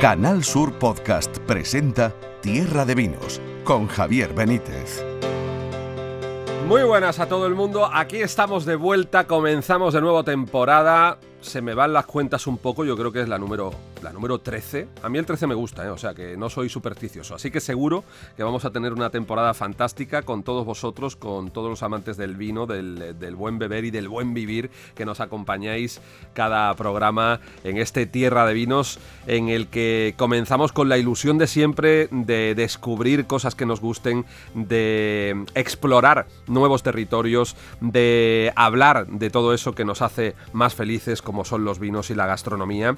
Canal Sur Podcast presenta Tierra de Vinos con Javier Benítez. Muy buenas a todo el mundo, aquí estamos de vuelta, comenzamos de nuevo temporada, se me van las cuentas un poco, yo creo que es la número, la número 13. A mí el 13 me gusta, ¿eh? o sea que no soy supersticioso. Así que seguro que vamos a tener una temporada fantástica con todos vosotros, con todos los amantes del vino, del, del buen beber y del buen vivir que nos acompañáis cada programa en este Tierra de Vinos en el que comenzamos con la ilusión de siempre de descubrir cosas que nos gusten, de explorar nuevos territorios, de hablar de todo eso que nos hace más felices son los vinos y la gastronomía,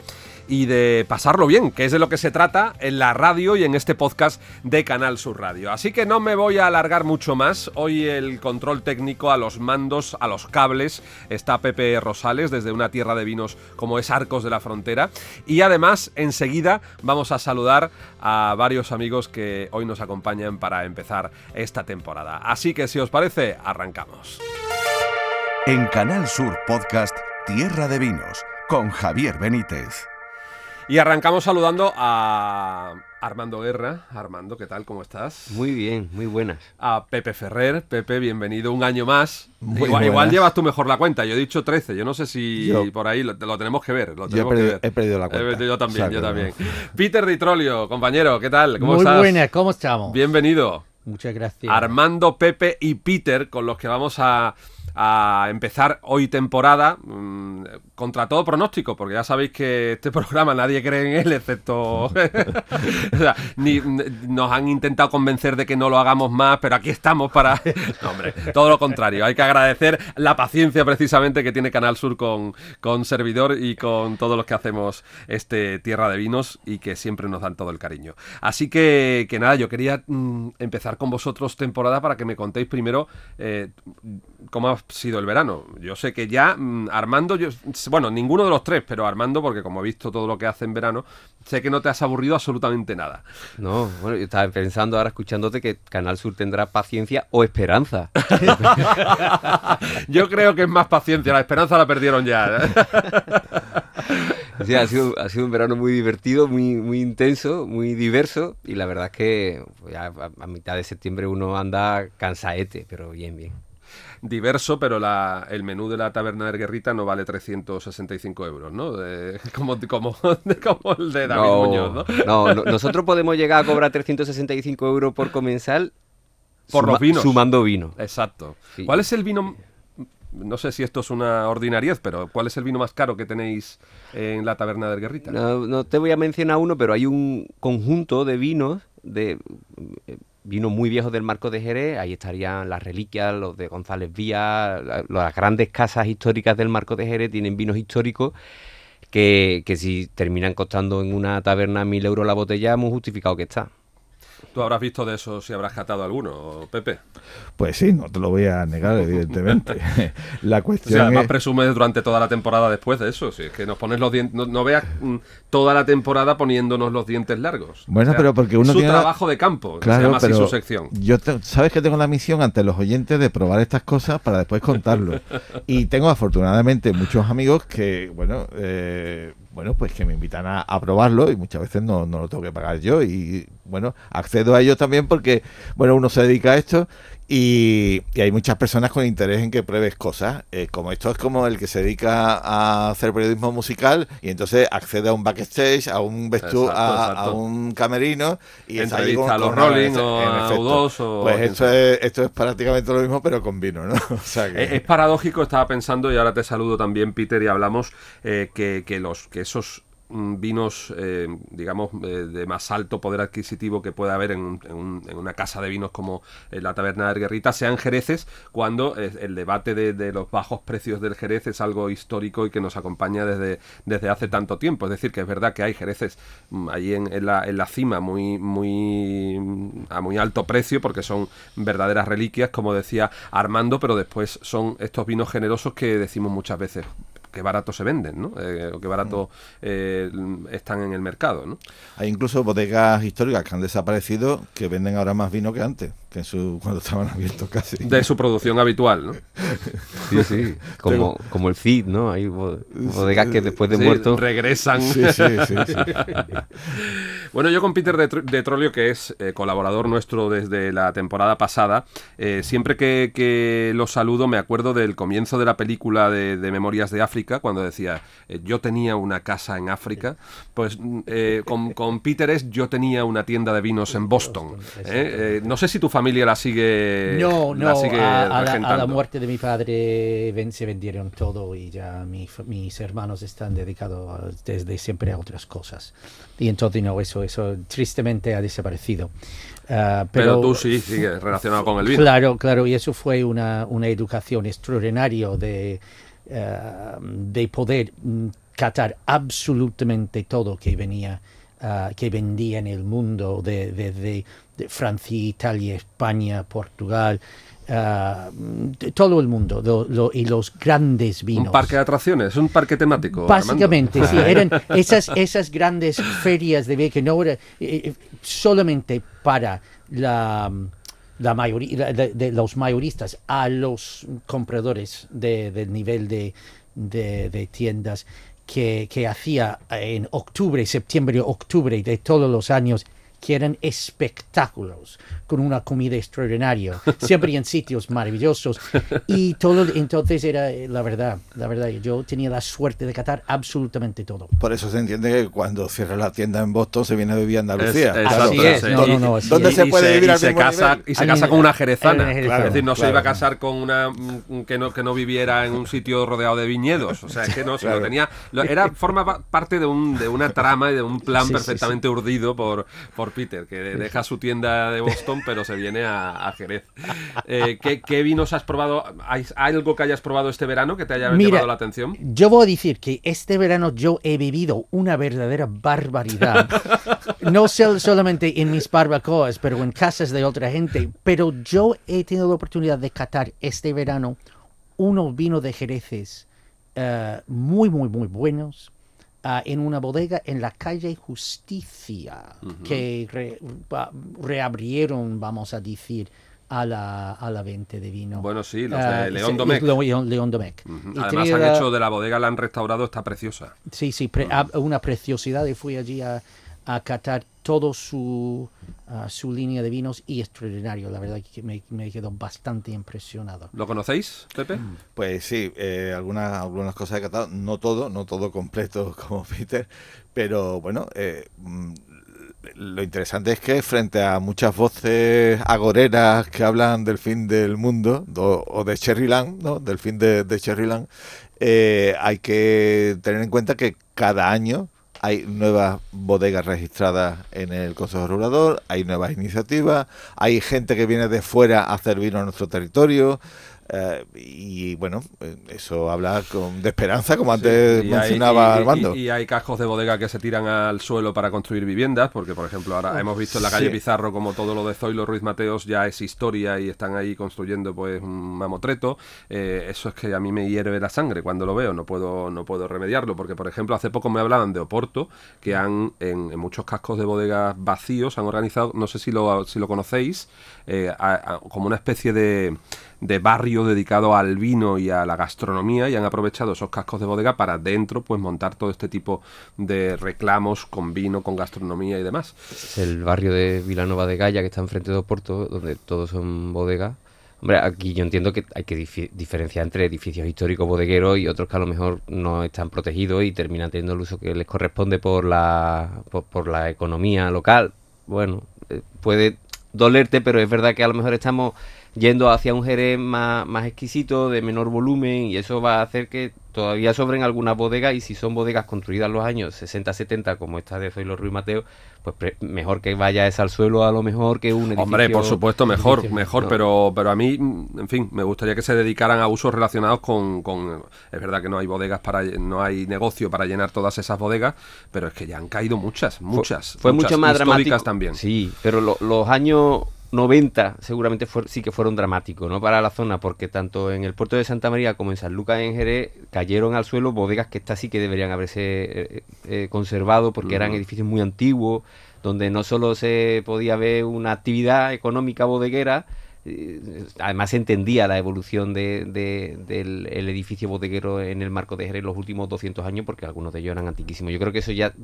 y de pasarlo bien, que es de lo que se trata en la radio y en este podcast de Canal Sur Radio. Así que no me voy a alargar mucho más. Hoy el control técnico a los mandos, a los cables, está Pepe Rosales desde una tierra de vinos como es Arcos de la Frontera. Y además, enseguida vamos a saludar a varios amigos que hoy nos acompañan para empezar esta temporada. Así que si os parece, arrancamos. En Canal Sur Podcast Tierra de Vinos con Javier Benítez. Y arrancamos saludando a Armando Guerra. Armando, ¿qué tal? ¿Cómo estás? Muy bien, muy buenas. A Pepe Ferrer. Pepe, bienvenido un año más. Muy Igual, llevas tú mejor la cuenta. Yo he dicho 13. Yo no sé si Yo- por ahí lo, lo tenemos que ver. Lo Yo he que perdido, ver. he perdido la cuenta. Yo también, yo también. no. Peter Di Trolio, compañero, ¿qué tal? ¿Cómo Muy estás? buenas, ¿cómo estamos? Bienvenido. Muchas gracias. Armando, Pepe y Peter, con los que vamos a, a empezar hoy temporada, mm, contra todo pronóstico, porque ya sabéis que este programa nadie cree en él, excepto... o sea, nos han intentado convencer de que no lo hagamos más, pero aquí estamos para... No, hombre, todo lo contrario, hay que agradecer la paciencia precisamente que tiene Canal Sur con, con Servidor y con todos los que hacemos este Tierra de Vinos y que siempre nos dan todo el cariño. Así que, que nada, yo quería mm, empezar con vosotros temporada para que me contéis primero eh, cómo ha sido el verano. Yo sé que ya mm, Armando, yo, bueno, ninguno de los tres, pero Armando, porque como he visto todo lo que hace en verano, sé que no te has aburrido absolutamente nada. No, bueno, yo estaba pensando ahora escuchándote que Canal Sur tendrá paciencia o esperanza. Yo creo que es más paciencia, la esperanza la perdieron ya. Sí, ha sido, ha sido un verano muy divertido, muy, muy intenso, muy diverso y la verdad es que pues, ya a, a mitad de septiembre uno anda cansaete, pero bien, bien. Diverso, pero la- el menú de la taberna de Guerrita no vale 365 euros, ¿no? De- como, como, como el de David Muñoz, ¿no? no, no, nosotros podemos llegar a cobrar 365 euros por comensal Por los vinos. sumando vino. Exacto. Sí. ¿Cuál es el vino? No sé si esto es una ordinariez, pero ¿cuál es el vino más caro que tenéis en la taberna de Guerrita? No, no te voy a mencionar uno, pero hay un conjunto de vinos, de vinos muy viejos del Marco de Jerez. Ahí estarían las reliquias, los de González Vía, la- las grandes casas históricas del Marco de Jerez tienen vinos históricos que, que si terminan costando en una taberna mil euros la botella, muy justificado que está. Tú habrás visto de eso si habrás catado alguno, Pepe. Pues sí, no te lo voy a negar, evidentemente. la O cuestión sea, además es... presumes durante toda la temporada después de eso. Si es que nos pones los dientes. No, no veas mm, toda la temporada poniéndonos los dientes largos. Bueno, pero porque uno Su tiene la- trabajo de campo. que se Claro, llama así su sección. yo te- sabes que tengo la misión ante los oyentes de probar estas cosas para después contarlo. y tengo afortunadamente muchos amigos que, bueno, eh, bueno, pues que me invitan a, probarlo y muchas veces no, no lo tengo que pagar yo y bueno, accedo a ellos también porque, bueno, uno se dedica a esto y, y hay muchas personas con interés en que pruebes cosas. Eh, como esto es como el que se dedica a hacer periodismo musical y entonces accede a un backstage, a un vestu Exacto, a, exacto. a un camerino y está ahí con- a los con una- Rolling en o a efecto. U2 o Pues esto es, esto es prácticamente lo mismo, pero con vino, ¿no? O sea que- Es, es paradójico, estaba pensando, y ahora te saludo también, Peter, y hablamos eh, que, que los, que esos vinos, eh, digamos, eh, de más alto poder adquisitivo que puede haber en, en un- en una casa de vinos como eh, la Taberna de Guerrita sean jereces, cuando el debate de, los bajos precios del jerez es algo histórico y que nos acompaña desde, hace tanto tiempo. Es decir, que es verdad que hay jereces mm, ahí en, en la, la cima muy, muy mm, a muy alto precio porque son verdaderas reliquias, como decía Armando, pero después son estos vinos generosos que decimos muchas veces qué barato se venden, ¿no? Eh, o qué barato eh, están en el mercado, ¿no? Hay incluso bodegas históricas que han desaparecido que venden ahora más vino que antes, que en su, cuando estaban abiertos casi. De su producción habitual, ¿no? Sí, sí. Como, como el CID, ¿no? Hay bo- bodegas que después de Sí, muerto. regresan. Sí, sí, sí, sí. Bueno, yo con Peter de, de Trolio, que es eh, colaborador nuestro desde la temporada pasada, eh, siempre que, que lo saludo me acuerdo del comienzo de la película de, de Memorias de África, cuando decía, eh, yo tenía una casa en África. Pues mm, eh, con, con Peter es, yo tenía una tienda de vinos en Boston. ¿eh? Eh, no sé si tu familia la sigue, No, la no, sigue a, a la, a la muerte de mi padre ven- se vendieron todo y ya mi mis hermanos están dedicados desde siempre a otras cosas. Y entonces no, eso, eso tristemente ha desaparecido. Ah, Pero, pero, tú sí sigues relacionado con el vino. Claro, claro, y eso fue una, una educación extraordinaria de, eh, de poder mm, catar absolutamente todo que venía, ah, que vendía en el mundo, de, de- de- de Francia, Italia, España, Portugal, de todo el mundo, lo- lo- y los grandes vinos. Un parque de atracciones, un parque temático. Armando. Básicamente, sí, eran esas, esas grandes ferias de no era eh, eh, solamente para la, la mayoría de, de los mayoristas a los compradores de, del nivel de, de, de tiendas que, que hacía en octubre, septiembre, octubre de todos los años que eran espectáculos con una comida extraordinaria, siempre en sitios maravillosos y todo, entonces era eh, la verdad, la verdad, yo tenía la suerte de catar absolutamente todo. Por eso se entiende que cuando cierra la tienda en Boston se viene a vivir a Andalucía. Es- Claro, Así es, sí. no, no, no, así ¿Dónde es. se puede vivir y al se mismo casa nivel? y se casa con una jerezana es claro, decir no se claro. iba a casar con una mm, que no que no viviera en un sitio rodeado de viñedos o sea es que no sino Claro. tenía lo- era forma pa- parte de un de una trama y de un plan Sí, sí, perfectamente urdido por por Peter que deja su tienda de Boston pero se viene a, a Jerez Eh, ¿qué, qué vinos has probado ¿Hay algo que hayas probado este verano que te haya Mira, llamado la atención Yo voy a decir que este verano yo he bebido una verdadera barbaridad. no sol- solamente en mis barbacoas, pero en casas de otra gente. Pero yo he tenido la oportunidad de catar este verano unos vinos de Jereces eh, muy, muy, muy buenos. Ah, en una bodega en la calle Justicia, que re- reabrieron, vamos a decir, a la, a la venta de vino. Bueno, sí, los Ah, de León sí, Domecq. León, León Domecq. Ujú. Y además tenía han hecho de la bodega la han restaurado está preciosa Sí, sí, pre- a- una preciosidad y fui allí a, a catar todo su, ah, su línea de vinos y extraordinario. La verdad que me, me quedó bastante impresionado. ¿lo conocéis Pepe? Pues sí, eh, algunas, algunas cosas he catado, no todo, no todo completo como Peter, pero bueno, eh, mm, lo interesante es que frente a muchas voces agoreras que hablan del fin del mundo do- o de Cherryland, ¿no? del fin de, de Cherryland, eh, hay que tener en cuenta que cada año hay nuevas bodegas registradas en el Consejo Regulador, hay nuevas iniciativas, hay gente que viene de fuera a hacer vino a nuestro territorio. Eh, y bueno, eh, eso habla con, de esperanza, como antes Sí, y hay- mencionaba y- y- Armando. Y, y hay cascos de bodega que se tiran al suelo para construir viviendas, porque por ejemplo ahora hemos visto en la calle Sí. Pizarro como todo lo de Zoilo Ruiz Mateos ya es historia y están ahí construyendo pues un mamotreto. Eh, eso es que a mí me hierve la sangre cuando lo veo, no puedo, no puedo remediarlo, porque por ejemplo hace poco me hablaban de Oporto, que han en, en muchos cascos de bodegas vacíos han organizado, no sé si lo, si lo conocéis, eh, a- a- como una especie de de barrio dedicado al vino y a la gastronomía y han aprovechado esos cascos de bodega para dentro pues montar todo este tipo de reclamos con vino, con gastronomía y demás. Es el barrio de Vilanova de Gaya, que está enfrente de Oporto, donde todos son bodegas. Hombre, aquí yo entiendo que hay que diferenciar entre edificios históricos bodegueros y otros que a lo mejor no están protegidos y terminan teniendo el uso que les corresponde por la, por, por la economía local. Bueno, eh, puede dolerte, pero es verdad que a lo mejor estamos yendo hacia un Jerez más, más exquisito, de menor volumen, y eso va a hacer que todavía sobren algunas bodegas, y si son bodegas construidas en los años 60-70, como esta de Zoilo Ruiz Mateo, pues mejor que vaya esa al suelo a lo mejor que un edificio... Hombre, por supuesto, mejor, edificio, mejor, no. pero, pero a mí, en fin, me gustaría que se dedicaran a usos relacionados con, con- Es verdad que no hay bodegas para... no hay negocio para llenar todas esas bodegas, pero es que ya han caído muchas, Fue- muchas. Fue, muchas mucho más dramático. también. Sí, pero lo- los años 90 seguramente sí que fueron dramáticos ¿no? para la zona, porque tanto en el puerto de Santa María como en San Lucas en Jerez cayeron al suelo bodegas que estas sí que deberían haberse eh, eh, conservado porque eran edificios muy antiguos, donde no solo se podía ver una actividad económica bodeguera, eh, además se entendía la evolución de, del edificio bodeguero en el marco de Jerez en los últimos 200 años, porque algunos de ellos eran antiquísimos. Yo creo que eso ya,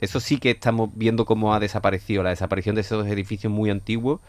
eso sí que estamos viendo cómo ha desaparecido, la desaparición de esos edificios muy antiguos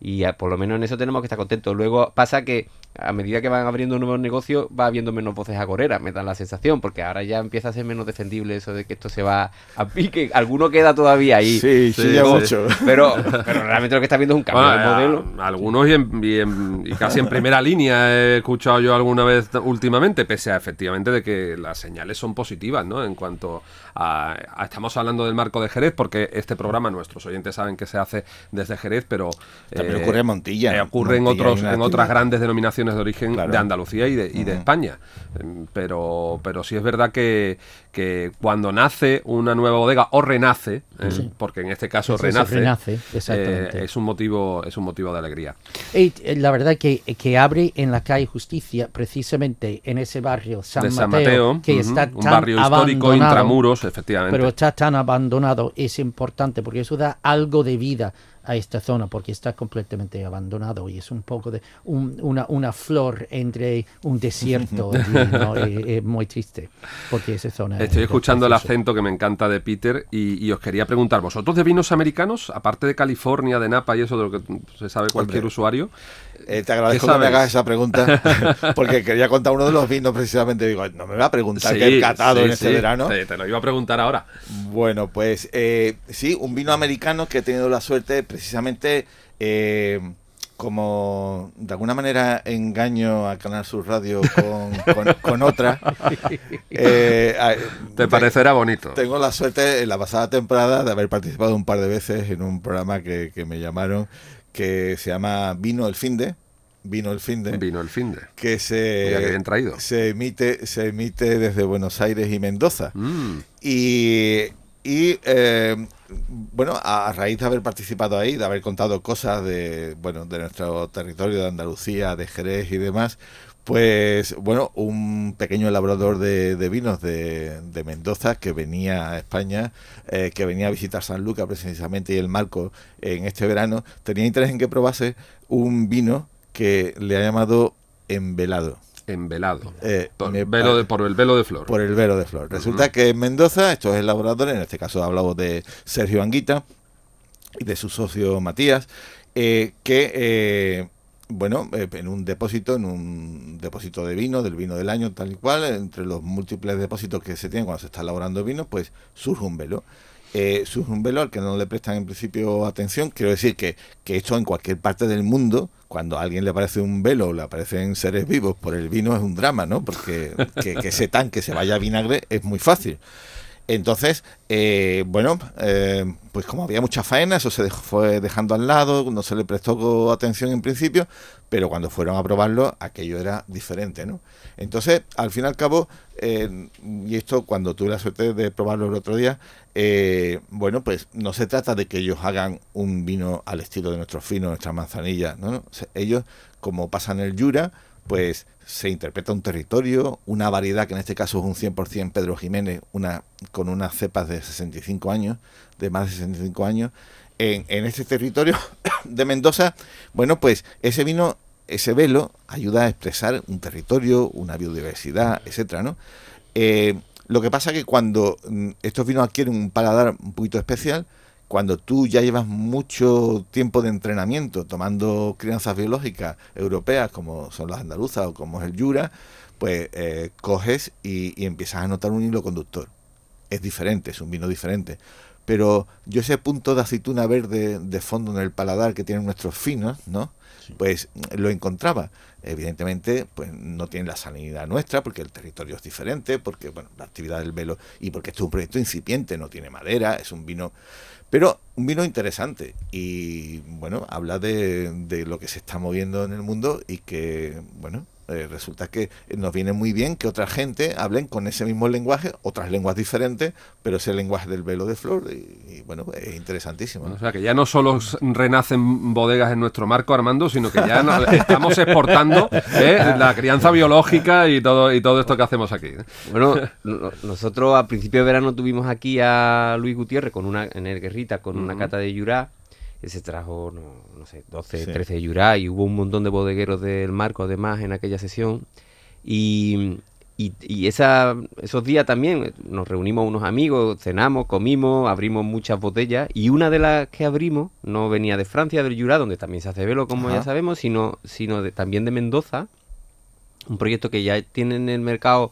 y por lo menos en eso tenemos que estar contentos. Luego pasa que a medida que van abriendo nuevos negocios va habiendo menos voces agoreras, me da la sensación, porque ahora ya empieza a ser menos defendible eso de que esto se va a pique. Alguno queda todavía ahí. Sí, sí, ya mucho. Pero, pero realmente lo que está viendo es un cambio de modelo. algunos y, casi en primera línea he escuchado yo alguna vez últimamente, pese a efectivamente de que las señales son positivas, ¿no? En cuanto a, estamos hablando del marco de Jerez, porque este programa nuestros oyentes saben que se hace desde Jerez, pero también ocurre en Montilla. Eh, ocurre en otros en otras grandes denominaciones de origen de Andalucía y de, y de España. Em, pero, pero sí es verdad que, que cuando nace una nueva bodega o renace, eh, porque en este caso renace, eh, es un motivo es un motivo de alegría. Y, eh, la verdad que, que abre en la calle Justicia, precisamente en ese barrio San, Mateo, que está un barrio histórico intramuros, efectivamente. Pero está tan abandonado, es importante porque eso da algo de vida a esta zona porque está completamente abandonado y es un poco de una, una flor entre un desierto y, muy triste porque esa zona estoy escuchando el acento que me encanta de Peter y, os quería preguntar vosotros de vinos americanos aparte de California de Napa y eso de lo que se sabe cualquier usuario eh, te agradezco que me hagas esa pregunta porque quería contar uno de los vinos precisamente digo no me va a preguntar qué he catado en este verano te, lo iba a preguntar ahora bueno pues eh, sí un vino americano que he tenido la suerte precisamente eh, como de alguna manera engaño a Canal Sur Radio con, otra. Eh, Te parecerá bonito. Tengo la suerte en la pasada temporada de haber participado un par de veces en un programa que, me llamaron que se llama Vino el Finde. Vino el Finde. Vino el Finde. Que se, traído. se emite se emite desde Buenos Aires y Mendoza. Mm. Y y eh, bueno, a, raíz de haber participado ahí, de haber contado cosas de, bueno, de nuestro territorio de Andalucía, de Jerez y demás, pues bueno, un pequeño elaborador de, vinos de, Mendoza que venía a España, eh, que venía a visitar San Lucas precisamente y el Marco en este verano, tenía interés en que probase un vino que le ha llamado envelado envelado. Eh, por, velo de, por el velo de flor. Por el velo de flor. Resulta que en Mendoza, estos elaboradores, en este caso hablamos de Sergio Anguita y de su socio Matías, eh, que, eh, bueno, en un depósito, en un depósito de vino, del vino del año, tal y cual, entre los múltiples depósitos que se tienen cuando se está elaborando vino, pues surge un velo. surge un velo al que no le prestan en principio atención. Quiero decir que, que esto en cualquier parte del mundo cuando a alguien le aparece un velo o le aparecen seres vivos por el vino es un drama, ¿no? Porque que, ese tanque se vaya a vinagre es muy fácil. Entonces, eh, bueno, eh, pues como había mucha faena, eso se fue dejando al lado, no se le prestó atención en principio, pero cuando fueron a probarlo, aquello era diferente, ¿no? Entonces, al fin y al cabo, eh, y esto cuando tuve la suerte de probarlo el otro día, bueno, pues no se trata de que ellos hagan un vino al estilo de nuestros finos, nuestra manzanilla, ¿no? ellos, como pasa en el Jura, pues se interpreta un territorio, una variedad que en este caso es un 100% Pedro Jiménez, una, con unas cepas de 65 años, de más de 65 años, en, en este territorio de Mendoza, bueno, pues ese vino, ese velo, ayuda a expresar un territorio, una biodiversidad, etcétera, ¿no? Eh, lo que pasa que cuando mm, estos vinos adquieren un paladar un poquito especial, cuando tú ya llevas mucho tiempo de entrenamiento tomando crianzas biológicas europeas como son las andaluzas o como es el Jura, pues eh, coges y, empiezas a notar un hilo conductor. Es diferente, es un vino diferente. Pero yo ese punto de aceituna verde de fondo en el paladar que tienen nuestros finos, ¿no? Pues lo encontraba. Evidentemente, pues no tiene la sanidad nuestra, porque el territorio es diferente, porque bueno, la actividad del velo, y porque esto es un proyecto incipiente, no tiene madera, es un vino pero un vino interesante y bueno, habla de, de, lo que se está moviendo en el mundo y que, bueno, eh, resulta que nos viene muy bien que otra gente hablen con ese mismo lenguaje, otras lenguas diferentes, pero ese lenguaje del velo de flor, y, bueno, es interesantísimo. O sea, que ya no solo renacen bodegas en nuestro marco, Armando, sino que ya estamos exportando ¿eh? la crianza biológica y todo, y todo esto que hacemos aquí. Bueno, nosotros a principio de verano tuvimos aquí a Luis Gutiérrez con una, en el Guerrita con una cata de Yurá se trajo, no, sé, 12, 13 de Yurá y hubo un montón de bodegueros del marco además en aquella sesión. Y, y, esa, esos días también nos reunimos unos amigos, cenamos, comimos, abrimos muchas botellas y una de las que abrimos no venía de Francia, del Yurá, donde también se hace velo, como ya sabemos, sino, sino de, también de Mendoza, un proyecto que ya tiene en el mercado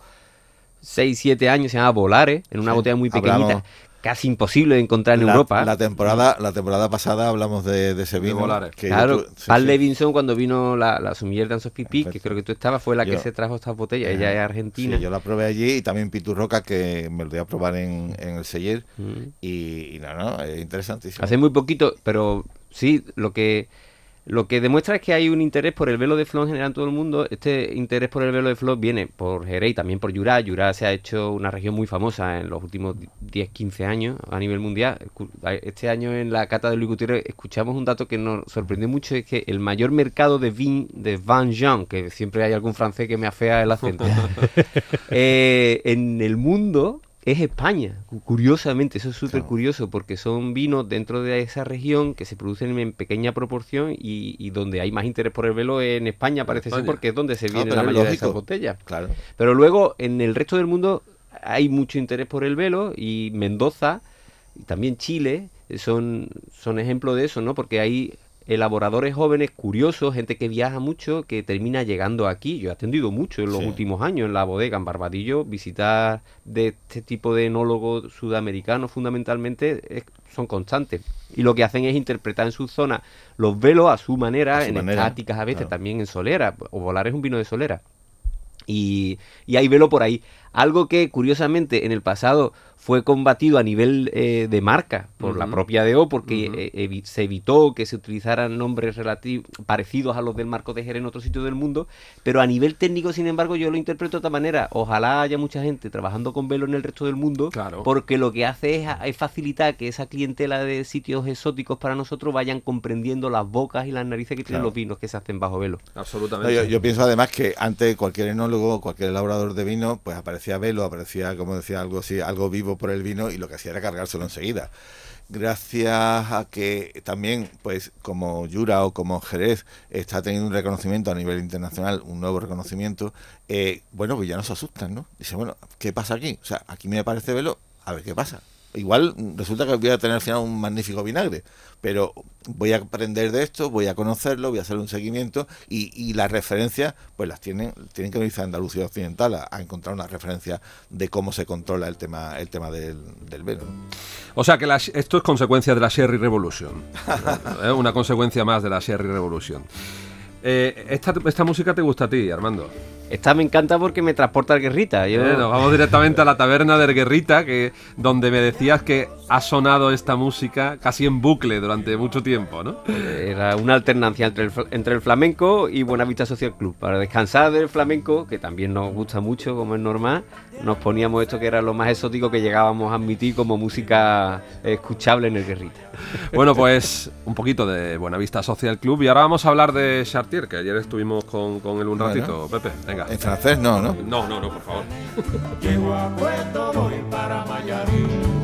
6, 7 años, se llama Volares, en una botella muy pequeñita, casi imposible de encontrar en Europa. La temporada, la temporada pasada hablamos de, ese vino. Que claro, Paul Levinson cuando vino la, la Sumiller Dance of Pipi, que creo que tú estabas, fue la que se trajo estas botellas. Ella es argentina. yo la probé allí y también Piturroca, que me lo voy a probar en, el Seller. Mm. Y, y, no, no, es interesantísimo. Hace muy poquito, pero sí, lo que lo que demuestra es que hay un interés por el velo de flor en general en todo el mundo. Este interés por el velo de flor viene por Jerez y también por Yurá. Yurá se ha hecho una región muy famosa en los últimos 10-15 años a nivel mundial. Este año en la cata de Luis Gutiérrez escuchamos un dato que nos sorprendió mucho, es que el mayor mercado de vin de Van Jean, que siempre hay algún francés que me afea el acento, eh, en el mundo es España, curiosamente, eso es súper curioso porque son vinos dentro de esa región que se producen en pequeña proporción y, donde hay más interés por el velo en España, parece ser, porque es donde se viene la mayoría de esas botellas. Claro. Pero luego en el resto del mundo hay mucho interés por el velo y Mendoza y también Chile son, son ejemplos de eso, ¿no? Porque hay elaboradores jóvenes curiosos, gente que viaja mucho, que termina llegando aquí. Yo he atendido mucho en los últimos años en la bodega en Barbadillo. Visitar de este tipo de enólogos sudamericanos fundamentalmente son constantes. Y lo que hacen es interpretar en su zona los velos a su manera, en estáticas a veces, también en solera. O volar es un vino de solera. Y, y hay velo por ahí. Algo que curiosamente en el pasado fue combatido a nivel eh, de marca por la propia DO porque eh, se evitó que se utilizaran nombres parecidos a los del Marco de Jerez en otros sitios del mundo, pero a nivel técnico, sin embargo, yo lo interpreto de otra manera. Ojalá haya mucha gente trabajando con velo en el resto del mundo, porque lo que hace es, facilitar que esa clientela de sitios exóticos para nosotros vayan comprendiendo las bocas y las narices que tienen los vinos que se hacen bajo velo. Absolutamente. yo, pienso además que antes cualquier enólogo, cualquier elaborador de vino, pues velo, aparecía, como decía, algo así, algo vivo por el vino y lo que hacía era cargárselo enseguida. Gracias a que también, pues como Yura o como Jerez está teniendo un reconocimiento a nivel internacional, un nuevo reconocimiento, eh, bueno, pues ya no se asustan, ¿no? Dice, bueno, ¿qué pasa aquí? O sea, aquí me parece velo, a ver qué pasa igual resulta que voy a tener al final un magnífico vinagre, pero voy a aprender de esto, voy a conocerlo, voy a hacer un seguimiento y, y las referencias, pues las tienen, tienen que irse a Andalucía Occidental a, encontrar una referencia de cómo se controla el tema, el tema del, del velo. O sea que esto es consecuencia de la Sherry Revolution, ¿eh? una consecuencia más de la Sherry Revolution. Eh, esta, esta música te gusta a ti, Armando. Esta me encanta porque me transporta al Guerrita. Yo... nos vamos directamente a la taberna del Guerrita, que, donde me decías que ha sonado esta música casi en bucle durante mucho tiempo, ¿no? Era una alternancia entre el, entre el flamenco y Buenavista Social Club. Para descansar del flamenco, que también nos gusta mucho, como es normal, nos poníamos esto que era lo más exótico que llegábamos a admitir como música escuchable en el Guerrita. Bueno, pues un poquito de Buenavista Social Club y ahora vamos a hablar de Chartier, que ayer estuvimos con, con él un ratito, Pepe. En francés no, ¿no? No, no, no, por favor. Llego a Puerto, voy para Mayarín.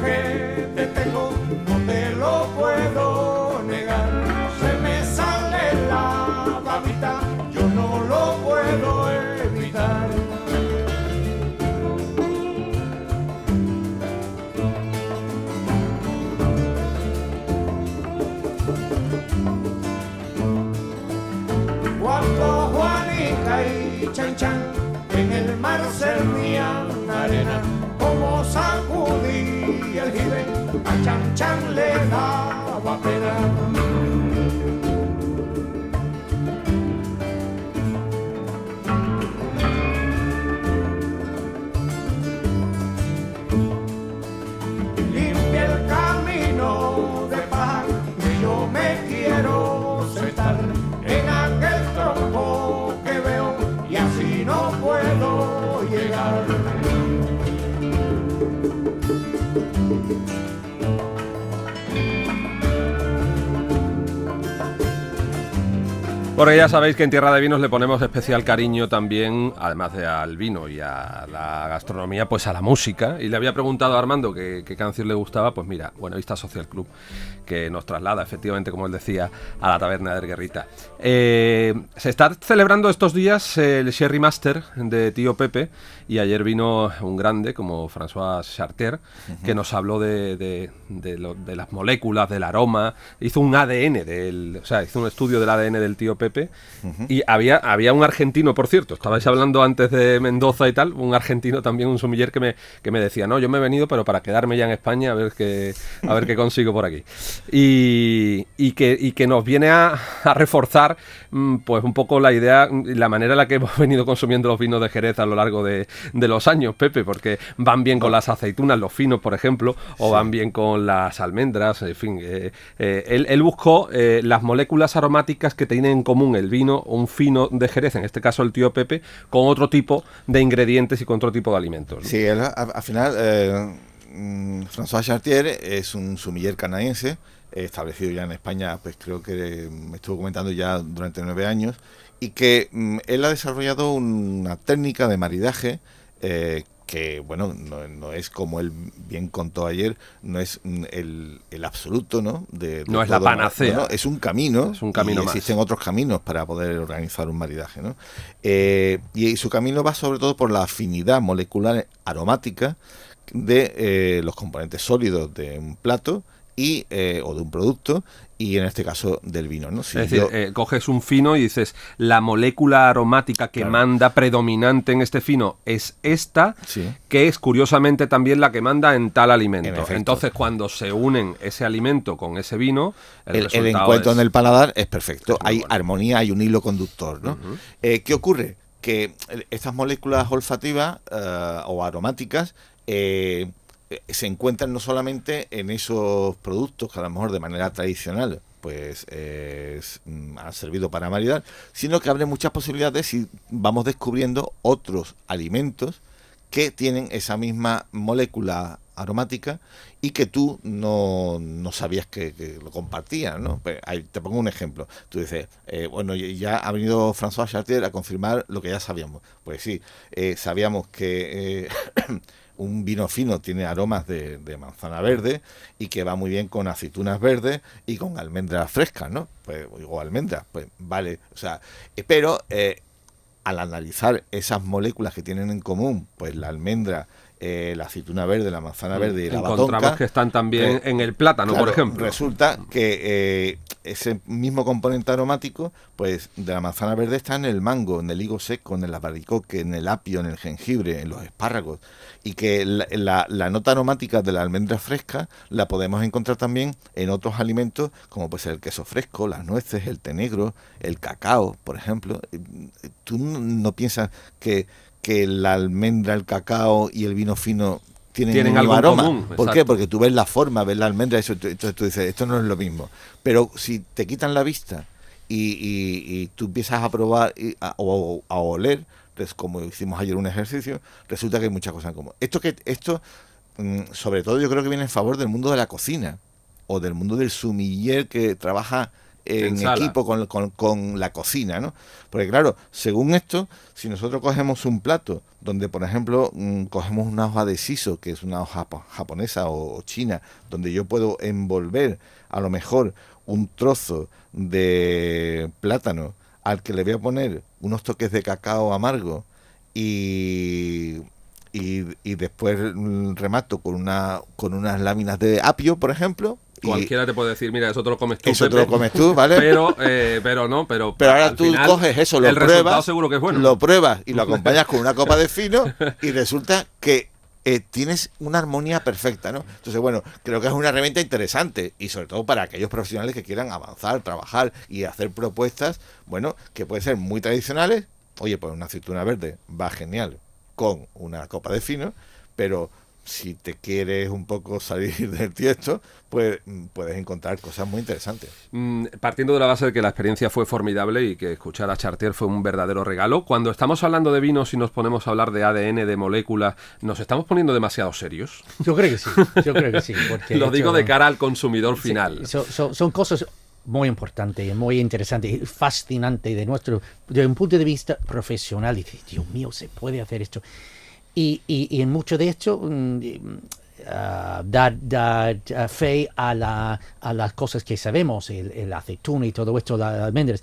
Que te tengo no te lo puedo negar. Se me sale la babita, yo no lo puedo evitar. chan chan, en el mar servían arena, como sacudí el jibe a Chan Chan le daba pena. Limpia el camino de paz que yo me quiero sentar en aquel tronco que veo y así no puedo llegar. Porque ya sabéis que en Tierra de Vinos le ponemos especial cariño también, además de al vino y a la gastronomía, pues a la música. Y le había preguntado a Armando qué, canción le gustaba, pues mira, Buenavista Social Club, que nos traslada efectivamente, como él decía, a la taberna de Guerrita. Eh, se está celebrando estos días el Sherry Master de Tío Pepe y ayer vino un grande como François Charter que nos habló de, de- de lo- de las moléculas, del aroma, hizo un ADN del, o sea, hizo un estudio del ADN del tío Pepe. Y había, había un argentino, por cierto, estabais hablando antes de Mendoza y tal, un argentino también, un sumiller que me, que me decía, no, yo me he venido pero para quedarme ya en España a ver qué, a ver qué consigo por aquí. Y, y que, y que nos viene a, a reforzar pues un poco la idea, y la manera en la que hemos venido consumiendo los vinos de Jerez a lo largo de, de los años, Pepe, porque van bien con las aceitunas, los finos, por ejemplo, o van bien con las almendras, en fin. eh, eh, él, él buscó eh, las moléculas aromáticas que tienen en común el vino, un fino de Jerez, en este caso el tío Pepe, con otro tipo de ingredientes y con otro tipo de alimentos. ¿no? Sí, él, a- al final, eh, mm, François Chartier es un sumiller canadiense, establecido ya en España, pues creo que me estuvo comentando ya durante nueve años, y que mm, él ha desarrollado una técnica de maridaje eh, que, bueno, no, no es como él bien contó ayer, no es mm, el, el absoluto, ¿no? De, de No es la panacea. no, es un camino. Es un camino y más. Existen otros caminos para poder organizar un maridaje, ¿no? Eh, y su camino va sobre todo por la afinidad molecular aromática de eh, los componentes sólidos de un plato y eh, o de un producto y en este caso del vino, ¿no? Si es decir, yo- eh, coges un fino y dices, la molécula aromática que Claro. manda predominante en este fino es esta, Sí. que es curiosamente también la que manda en tal En alimento. Entonces, cuando se unen ese alimento con ese vino, el, el, el resultado encuentro es- en el paladar es perfecto. es hay bueno. armonía, hay un hilo conductor, ¿no? Eh, ¿Qué ocurre? Que estas moléculas olfativas o aromáticas eh, se encuentran no solamente en esos productos que a lo mejor de manera tradicional pues eh, mm, han servido para maridar, sino que abre muchas posibilidades si vamos descubriendo otros alimentos que tienen esa misma molécula aromática y que tú no, no sabías que, lo compartían, ¿no? Pues ahí te pongo un ejemplo. Tú dices, eh, bueno, ya ha venido François Chartier a confirmar lo que ya sabíamos. Pues sí, eh, sabíamos que eh, un vino fino tiene aromas de, de manzana verde y que va muy bien con aceitunas verdes y con almendras frescas, ¿no? Pues, o almendras, pues vale. O sea, eh, pero eh, al analizar esas moléculas que tienen en común, pues la almendra, eh, la aceituna verde, la manzana verde y la Mm, Encontramos batonca, que están también que- en el plátano, por ejemplo. Resulta que eh, ese mismo componente aromático, pues de la manzana verde está en el mango, en el higo seco, en el albaricoque, en el apio, en el jengibre, en los espárragos. Y que la, la- nota aromática de la almendra fresca la podemos encontrar también en otros alimentos, como puede ser el queso fresco, las nueces, el té negro, el cacao, por ejemplo. ¿Tú no- no piensas que, que la almendra, el cacao y el vino fino tienen, Tienen aroma? común, ¿Por qué? Porque tú ves la forma, ves la almendra, eso, entonces tú dices, esto no es lo mismo. Pero si te quitan la vista y, y- y tú empiezas a probar y a, o a oler, pues como hicimos ayer un ejercicio, resulta que hay muchas cosas en común. Esto que esto mm, sobre todo yo creo que viene en favor del mundo de la cocina o del mundo del sumiller que trabaja en equipo con, con- con la cocina, ¿no? Porque claro, según esto, si nosotros cogemos un plato donde, por ejemplo, mm, cogemos una hoja de siso, que es una hoja japo- japonesa o, o china, donde yo puedo envolver a lo mejor un trozo de plátano al que le voy a poner unos toques de cacao amargo y, y, y después mm, remato con una con unas láminas de apio, por ejemplo. Cualquiera te puede decir, mira, eso te lo comes tú. eso te Pepe". lo comes tú, ¿vale? Pero, eh, pero no, pero. Pero ahora tú final, coges eso, lo el pruebas, seguro que es bueno. lo pruebas y lo acompañas con una copa de fino y resulta que eh, tienes una armonía perfecta, ¿no? Entonces, bueno, creo que es una herramienta interesante y sobre todo para aquellos profesionales que quieran avanzar, trabajar y hacer propuestas, bueno, que pueden ser muy tradicionales. Oye, pues una aceituna verde va genial con una copa de fino, pero si te quieres un poco salir del tiesto, pues mm, puedes encontrar cosas muy interesantes. Mm, Partiendo de la base de que la experiencia fue formidable y que escuchar a Chartier fue un verdadero regalo, cuando estamos hablando de vinos y nos ponemos a hablar de ADN, de moléculas, ¿nos estamos poniendo demasiado serios? Yo creo que sí, yo creo que sí. Porque Lo digo hecho, de cara al consumidor sí, final. son, son- son cosas muy importante y muy interesante y fascinante de nuestro de un punto de vista profesional. Y dices, Dios mío, se puede hacer esto. Y, y, y en mucho de esto ah, dar, ah, fe a, la, a las cosas que sabemos, el, el aceituna y todo esto, las almendras.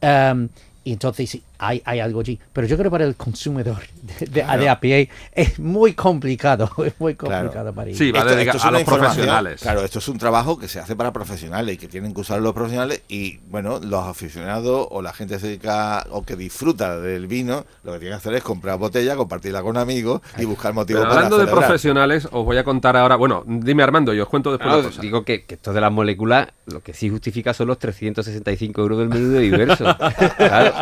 Am, y entonces hay, hay algo allí. Pero yo creo que para el consumidor de, de- de a pie es muy complicado. Es muy complicado para ellos. Sí, va Esto- a los profesionales. Claro, esto es un trabajo que se hace para profesionales y que tienen que usar los profesionales y, bueno, los aficionados o la gente que se dedica o que disfruta del vino, lo que tiene que hacer es comprar botella, compartirla con amigos y buscar motivos Pero para hablando de profesionales, os voy a contar ahora. Bueno, dime Armando, y os cuento después Claro, la cosa. digo que, que esto de las moléculas, lo que sí justifica son los 365 euros del menú de diverso. Claro.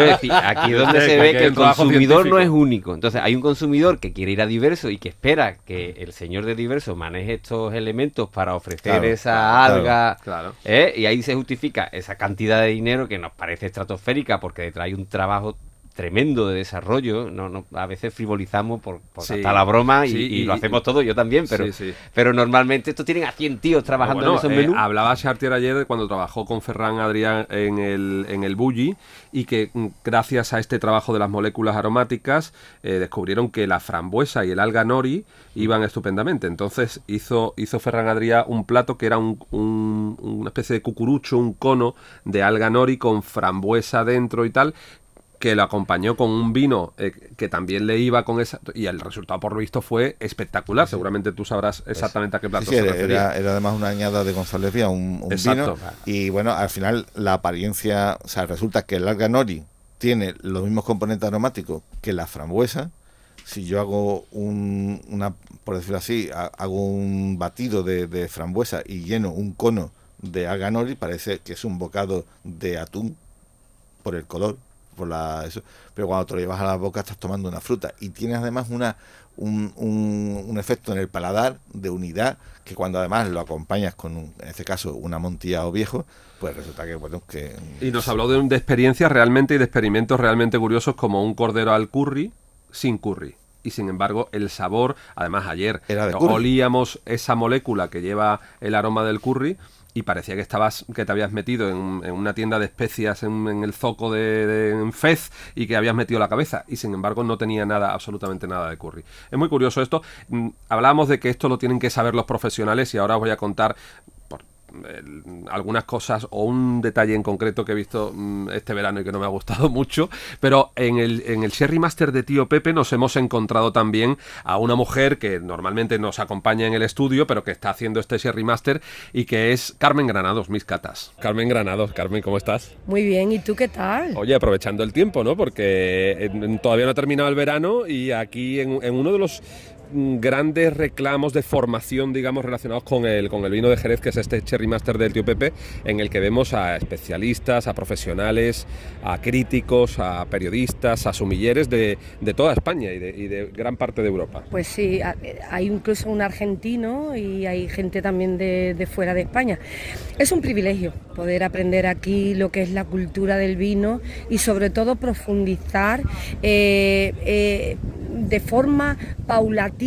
Quiero decir, aquí es donde se ve que el consumidor no es único. Entonces, hay un consumidor que quiere ir a diverso y que espera que el señor de diverso maneje estos elementos para ofrecer Claro, esa claro, alga. claro. ¿eh? Y ahí se justifica esa cantidad de dinero que nos parece estratosférica porque detrás hay un trabajo tremendo de desarrollo no, no a veces frivolizamos por, por Sí, hasta la broma y, sí, y y- lo hacemos todo yo también pero Sí, sí. pero normalmente estos tienen a 100 tíos trabajando Bueno, en esos eh, menús hablaba Chartier ayer de cuando trabajó con Ferran Adrián en el, en el Bulli y que mm, gracias a este trabajo de las moléculas aromáticas eh, descubrieron que la frambuesa y el alga nori iban estupendamente. Entonces hizo, hizo Ferran Adrià un plato que era un- un- una especie de cucurucho, un cono de alga nori con frambuesa dentro y tal que lo acompañó con un vino eh, que también le iba con esa y el resultado por lo visto fue espectacular seguramente tú sabrás exactamente a qué plato Sí, se era, refería. era- era además una añada de González Vía, un, un Exacto. vino. Y bueno, al final la apariencia, o sea, resulta que el alga nori tiene los mismos componentes aromáticos que la frambuesa. Si yo hago un, una, por decirlo así, ha- hago un batido de, de frambuesa y lleno un cono de alga nori, parece que es un bocado de atún por el color, por la eso, pero cuando te lo llevas a la boca estás tomando una fruta y tienes además una un, un- un efecto en el paladar de unidad que cuando además lo acompañas con un- en este caso un amontillado viejo, pues resulta que bueno que Y nos habló de, de experiencias realmente y de experimentos realmente curiosos como un cordero al curry sin curry. Y sin embargo, el sabor, además ayer Era olíamos esa molécula que lleva el aroma del curry y parecía que estabas que te habías metido en, una tienda de especias en, el zoco de, en Fez y que habías metido la cabeza y sin embargo no tenía nada absolutamente nada de curry. Es muy curioso esto. Mm, hablábamos de que esto lo tienen que saber los profesionales y ahora os voy a contar algunas cosas o un detalle en concreto que he visto mm, este verano y que no me ha gustado mucho, pero en el, en el Sherry Master de Tío Pepe nos hemos encontrado también a una mujer que normalmente nos acompaña en el estudio, pero que está haciendo este Sherry Master y que es Carmen Granados, mis catas. Carmen Granados, Carmen, ¿cómo estás? Muy bien, ¿y tú qué tal? Oye, aprovechando el tiempo, ¿no? Porque en- todavía no ha terminado el verano y aquí en, en uno de los grandes reclamos de formación, digamos, relacionados con el, con el vino de Jerez, que es este Cherry Master del Tío Pepe, en el que vemos a especialistas, a profesionales, a críticos, a periodistas, a sumilleres de, de toda España y de, gran parte de Europa. Pues sí, hay incluso un argentino y hay gente también de, de fuera de España. Es un privilegio poder aprender aquí lo que es la cultura del vino y sobre todo profundizar eh, eh, de forma paulatina,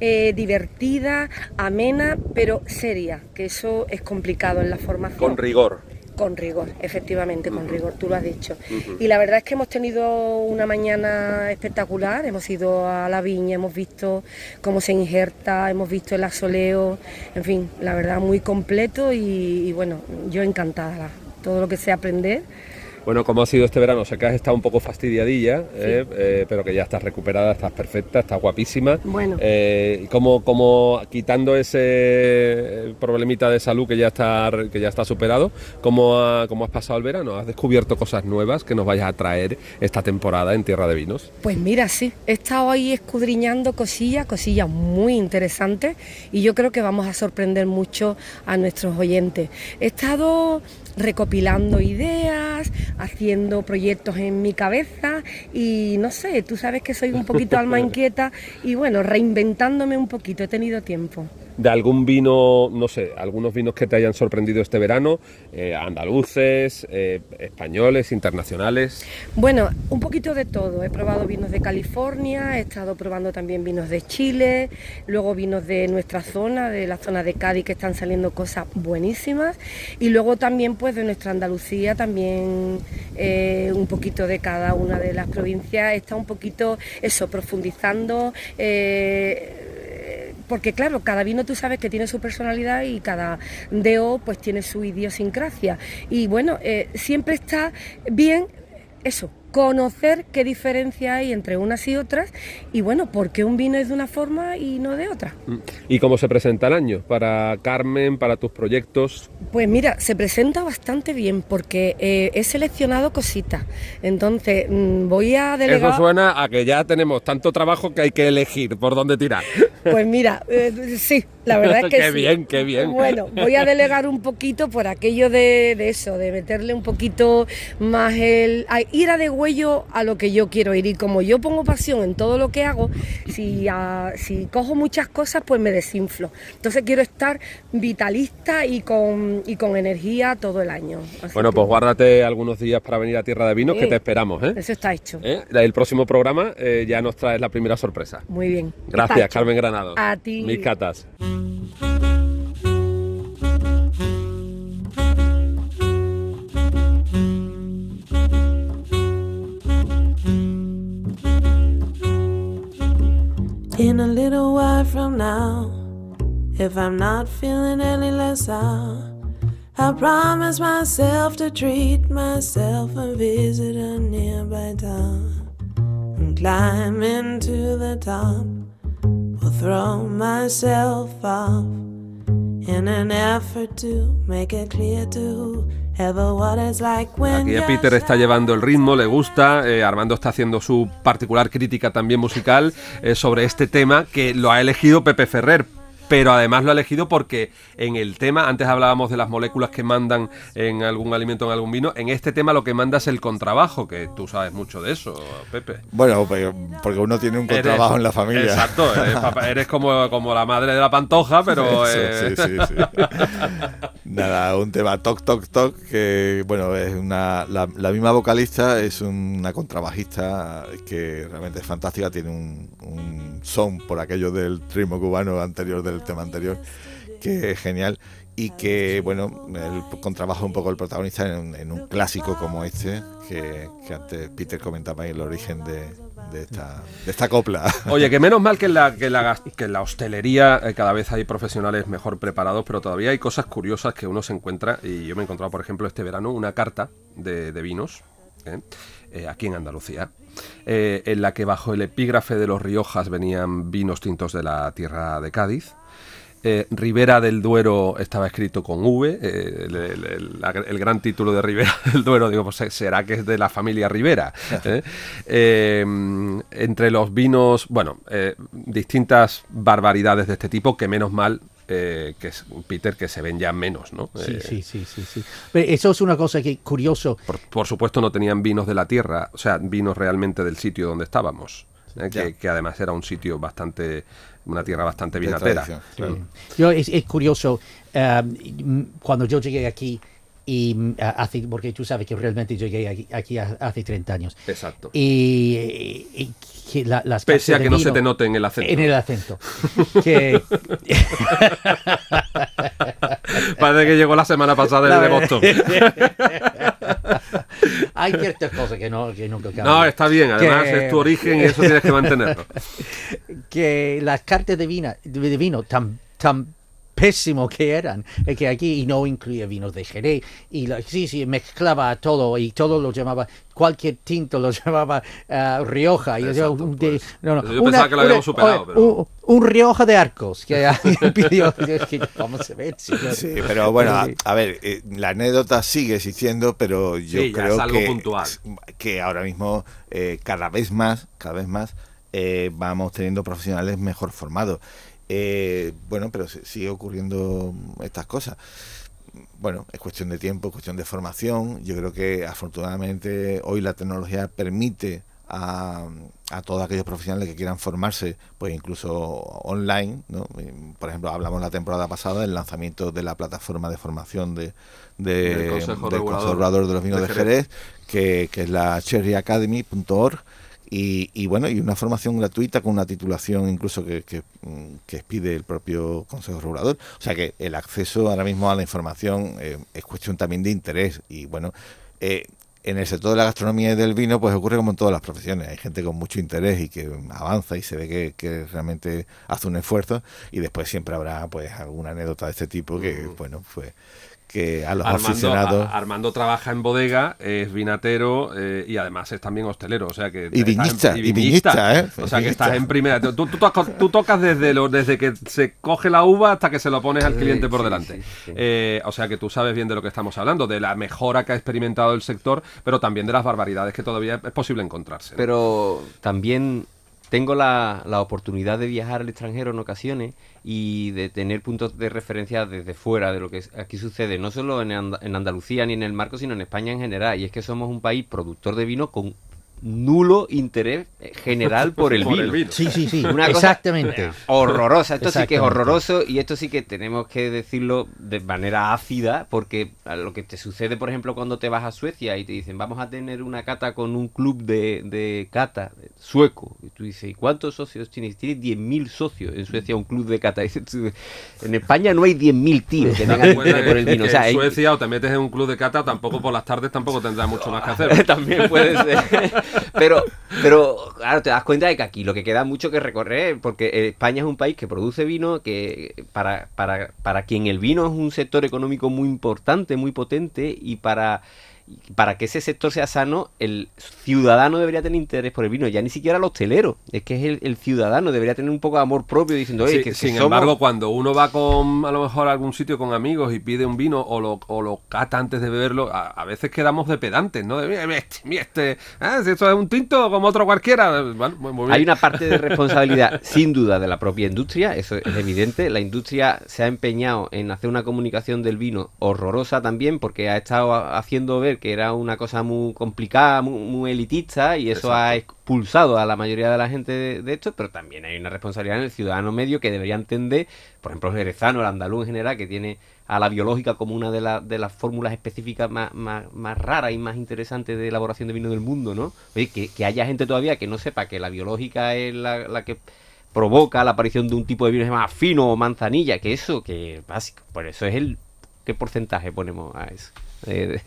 eh, divertida, amena, pero seria, que eso es complicado en la formación. Con rigor. Con rigor, efectivamente, con rigor, tú lo has dicho. Y la verdad es que hemos tenido una mañana espectacular, hemos ido a la viña, hemos visto cómo se injerta, hemos visto el asoleo, en fin, la verdad muy completo y, y bueno, yo encantada, todo lo que sé aprender. Bueno, ¿cómo ha sido este verano? Sé que has estado un poco fastidiadilla, eh, eh, pero que ya estás recuperada, estás perfecta, estás guapísima. Bueno. Eh, ¿y ¿cómo, cómo, quitando ese problemita de salud que ya está, que ya está superado, ¿cómo, ha- cómo has pasado el verano? ¿Has descubierto cosas nuevas que nos vayas a traer esta temporada en Tierra de Vinos? Pues mira, sí, he estado ahí escudriñando cosillas, cosillas muy interesantes y yo creo que vamos a sorprender mucho a nuestros oyentes. He estado recopilando ideas, haciendo proyectos en mi cabeza y no sé, tú sabes que soy un poquito alma inquieta y bueno, reinventándome un poquito, he tenido tiempo. De algún vino, no sé, algunos vinos que te hayan sorprendido este verano, eh, andaluces, eh, españoles, internacionales. Bueno, un poquito de todo. He probado vinos de California, he estado probando también vinos de Chile, luego vinos de nuestra zona, de la zona de Cádiz, que están saliendo cosas buenísimas, y luego también pues de nuestra Andalucía, también eh, un poquito de cada una de las provincias. Está un poquito eso, profundizando. Porque claro, cada vino tú sabes que tiene su personalidad y cada DO pues tiene su idiosincrasia. Y bueno, eh, siempre está bien eso, conocer qué diferencia hay entre unas y otras y bueno, por qué un vino es de una forma y no de otra. ¿Y cómo se presenta el año? Para Carmen, para tus proyectos. Pues mira, se presenta bastante bien porque eh, he seleccionado cositas. Entonces mm, voy a delegar... Eso suena a que ya tenemos tanto trabajo que hay que elegir por dónde tirar. Pues mira, eh, sí, la verdad es que Qué sí. bien, qué bien. Bueno, voy a delegar un poquito por aquello de, de eso, de meterle un poquito más el... a ir a degüello a lo que yo quiero ir. Y como yo pongo pasión en todo lo que hago, si, ah, si cojo muchas cosas, pues me desinflo. Entonces quiero estar vitalista y con, y con energía todo el año. Así Bueno, que pues guárdate algunos días para venir a Tierra de Vinos, que Sí. te esperamos, ¿eh? Eso está hecho. ¿Eh? El próximo programa eh, ya nos traes la primera sorpresa. Muy bien. Gracias. Carmen Granado. A ti. Mis catas. If I'm not feeling any less sour, I promise myself to treat myself and visit a nearby town and climb into the top. Will throw myself off in an effort to make it clear to Aquí Peter está llevando el ritmo, le gusta. eh, Armando está haciendo su particular crítica también musical eh, sobre este tema que lo ha elegido Pepe Ferrer. Pero además lo ha elegido porque en el tema, antes hablábamos de las moléculas que mandan en algún alimento, en algún vino, en este tema lo que manda es el contrabajo, que tú sabes mucho de eso, Pepe. Bueno, porque uno tiene un Eres- contrabajo en la familia. Exacto, eres, papá- eres como, como la madre de la pantoja, pero... Eso, eh, sí, sí, sí. Nada, un tema toc, toc, toc, que bueno, es una, la, la misma vocalista es una contrabajista que realmente es fantástica, tiene un, un son por aquello del ritmo cubano anterior del tema anterior, que es genial y que, bueno, el contrabajo es un poco el protagonista en, un- clásico como este, que, antes Peter comentaba el origen de, de esta, de esta copla. Oye, que menos mal que en la, que la, que la hostelería eh, cada vez hay profesionales mejor preparados, pero todavía hay cosas curiosas que uno se encuentra. Y yo me he encontrado, por ejemplo, este verano una carta de, de vinos ¿eh? Eh, aquí en Andalucía, eh, en la que bajo el epígrafe de los Riojas venían vinos tintos de la tierra de Cádiz. Eh, Ribera del Duero estaba escrito con V, eh, el, el- el- la- el gran título de Ribera del Duero, digo, pues será que es de la familia Ribera. ¿eh? Entre los vinos, bueno, distintas barbaridades de este tipo, que menos mal, eh, que es Peter, que se ven ya menos, ¿no? Sí, Eh, sí, sí, sí, sí. Pero eso es una cosa que curioso. Por, por supuesto no tenían vinos de la tierra, o sea, vinos realmente del sitio donde estábamos, ¿eh? que, además era un sitio bastante, una tierra bastante vinatera. Yo, es, es curioso, cuando yo llegué aquí, y mm, hace, porque tú sabes que realmente llegué aquí, aquí ha- hace 30 años, Exacto. y, y que la- las Pese a de que no se te note en el acento. En el acento. que, Parece que llegó la semana pasada desde verdad. Boston. hay ciertas cosas que no que nunca cambian. No, está bien, además Que- es tu origen y eso tienes que mantenerlo. que las cartas de vino, de vino tan, tan pésimo que eran, es que aquí y no incluía vinos de Jerez, y la- sí, sí, mezclaba todo y todo lo llamaba, cualquier tinto lo llamaba ah, Rioja. y yo, Exacto, un de- pues, no, no, yo pensaba que lo habíamos superado, oye, pero- un, un Rioja de Arcos, que pidió, que vamos a ver. si yo- Sí, pero bueno, a, a ver, eh, la anécdota sigue existiendo, pero yo Sí, creo que, puntual. que ahora mismo eh, cada vez más, cada vez más eh, vamos teniendo profesionales mejor formados. Eh, bueno, pero sigue ocurriendo estas cosas. Bueno, es cuestión de tiempo, cuestión de formación. Yo creo que afortunadamente hoy la tecnología permite a, a todos aquellos profesionales que quieran formarse, pues incluso online, ¿no? Por ejemplo, hablamos la temporada pasada del lanzamiento de la plataforma de formación de, de- Del Consejo del Regulador Consejo Regulador de los Vinos de de Jerez. Jerez, que, que es la cherryacademy.org. Y, y bueno, y una formación gratuita con una titulación incluso que, que, mm, que pide el propio Consejo Regulador. O sea que el acceso ahora mismo a la información eh, es cuestión también de interés. Y bueno, eh, en el sector de la gastronomía y del vino, pues ocurre como en todas las profesiones. Hay gente con mucho interés y que avanza y se ve que, que realmente hace un esfuerzo. Y después siempre habrá pues alguna anécdota de este tipo que, bueno, pues que a los Armando, aficionados... a- Armando trabaja en bodega, es vinatero eh, y además es también hostelero, o sea que Y viñista, en- y viñista, ¿eh? O sea que estás en primera. Tú, tú tocas, tú tocas desde lo, desde que se coge la uva hasta que se lo pones al cliente por sí, delante. sí, sí. Eh, o sea que tú sabes bien de lo que estamos hablando, de la mejora que ha experimentado el sector, pero también de las barbaridades que todavía es posible encontrarse. ¿no? Pero también tengo la, la oportunidad de viajar al extranjero en ocasiones y de tener puntos de referencia desde fuera de lo que aquí sucede, no solo en, en Andalucía ni en el marco, sino en España en general. Y es que somos un país productor de vino con nulo interés eh, general por el Por vino. el vino. Sí, sí, sí. Una cosa Exactamente. horrorosa. Esto sí que es horroroso y esto sí que tenemos que decirlo de manera ácida porque lo que te sucede, por ejemplo, cuando te vas a Suecia y te dicen vamos a tener una cata con un club de, de cata sueco. Y tú dices, ¿y cuántos socios tienes? Tienes 10.000 socios en Suecia, un club de cata. En España no hay 10.000 tíos que tengan por el vino. O sea, en hay- Suecia o te metes en un club de cata, tampoco por las tardes tampoco tendrás mucho más que hacer. También puede ser. Pero, pero, claro, te das cuenta de que aquí lo que queda mucho que recorrer, porque España es un país que produce vino, que para, para, para quien el vino es un sector económico muy importante, muy potente, y para, para que ese sector sea sano, el ciudadano debería tener interés por el vino, ya ni siquiera el hostelero, es que es el, el ciudadano, debería tener un poco de amor propio diciendo, oye, Sí, que, que sin somos- embargo, cuando uno va con a lo mejor a algún sitio con amigos y pide un vino o lo, o lo cata antes de beberlo, a, a veces quedamos de pedantes, ¿no? De, "Mira, este, mira este, ah, si esto es un tinto como otro cualquiera. Bueno, muy. Hay una parte de responsabilidad, sin duda, de la propia industria, eso es evidente. La industria se ha empeñado en hacer una comunicación del vino horrorosa también, porque ha estado ha- haciendo ver que era una cosa muy complicada, muy, muy elitista, y eso ha expulsado a la mayoría de la gente de, de esto, pero también hay una responsabilidad en el ciudadano medio que debería entender, por ejemplo, el jerezano, el andaluz en general, que tiene a la biológica como una de, la- de las fórmulas específicas más, más, más raras y más interesantes de elaboración de vino del mundo, ¿no? Oye, que, que haya gente todavía que no sepa que la biológica es la, la que provoca la aparición de un tipo de vino más fino o manzanilla, que eso, que básico. Por eso es el... ¿Qué porcentaje ponemos a eso? Eh,